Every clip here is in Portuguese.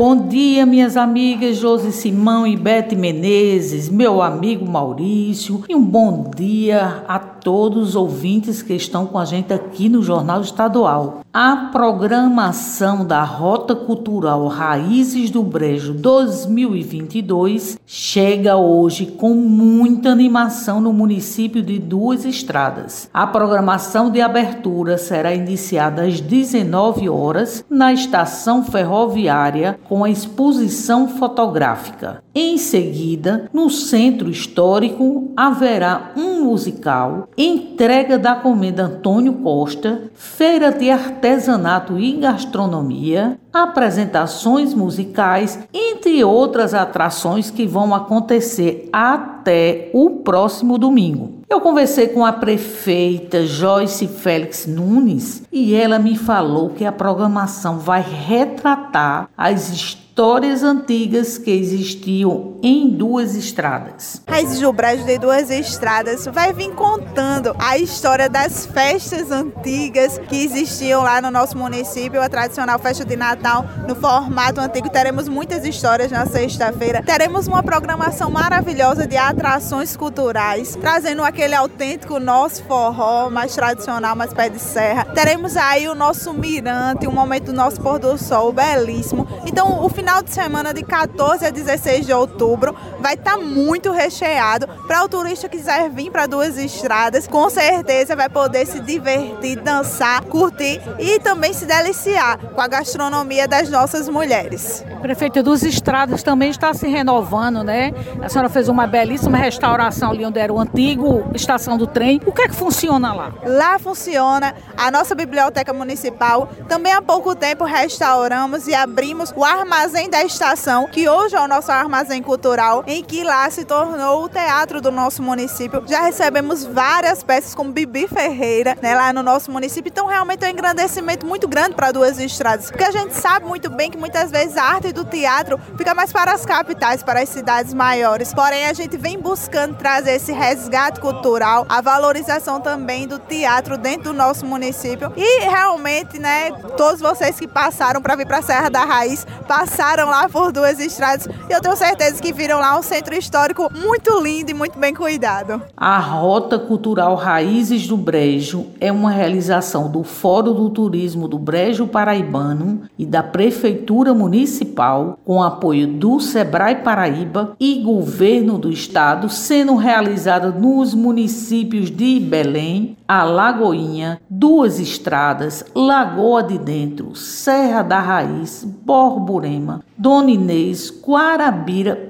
Bom dia, minhas amigas Josi Simão e Bete Menezes, meu amigo Maurício, e um bom dia a todos os ouvintes que estão com a gente aqui no Jornal Estadual. A programação da Rota Cultural Raízes do Brejo 2022 chega hoje com muita animação no município de Duas Estradas. A programação de abertura será iniciada às 19 horas na estação ferroviária com a exposição fotográfica. Em seguida, no centro histórico haverá um musical, entrega da comenda Antônio Costa, feira de arte artesanato e gastronomia, apresentações musicais, entre outras atrações que vão acontecer até o próximo domingo. Eu conversei com a prefeita Joyce Félix Nunes e ela me falou que a programação vai retratar as histórias histórias antigas que existiam em duas estradas. Do Brejo de Duas Estradas vai vir contando a história das festas antigas que existiam lá no nosso município, a tradicional festa de Natal no formato antigo. Teremos muitas histórias na sexta-feira. Teremos uma programação maravilhosa de atrações culturais, trazendo aquele autêntico nosso forró mais tradicional, mais pé de serra. Teremos aí o nosso mirante, um momento do nosso pôr do sol belíssimo. Então, o final final de semana de 14 a 16 de outubro vai estar tá muito recheado. Para o turista que quiser vir para duas estradas, com certeza vai poder se divertir, dançar, curtir e também se deliciar com a gastronomia das nossas mulheres. Prefeito Duas Estradas também está se renovando, né? A senhora fez uma belíssima restauração ali onde era o antigo estação do trem. O que é que funciona lá? Lá funciona a nossa biblioteca municipal. Também há pouco tempo restauramos e abrimos o armazém armazém da estação, que hoje é o nosso armazém cultural, em que lá se tornou o teatro do nosso município. Já recebemos várias peças como Bibi Ferreira, né, lá no nosso município. Então, realmente é um engrandecimento muito grande para duas estradas, porque a gente sabe muito bem que muitas vezes a arte do teatro fica mais para as capitais, para as cidades maiores. Porém, a gente vem buscando trazer esse resgate cultural, a valorização também do teatro dentro do nosso município. E realmente, né, todos vocês que passaram para vir para a Serra da Raiz, passaram passaram lá por duas estradas e eu tenho certeza que viram lá um centro histórico muito lindo e muito bem cuidado. A Rota Cultural Raízes do Brejo é uma realização do Fórum do Turismo do Brejo Paraibano e da Prefeitura Municipal, com apoio do Sebrae Paraíba e Governo do Estado, sendo realizada nos municípios de Belém, Alagoinha, Duas Estradas, Lagoa de Dentro, Serra da Raiz, Borborema, Dona Inês, Guarabira,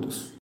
todos.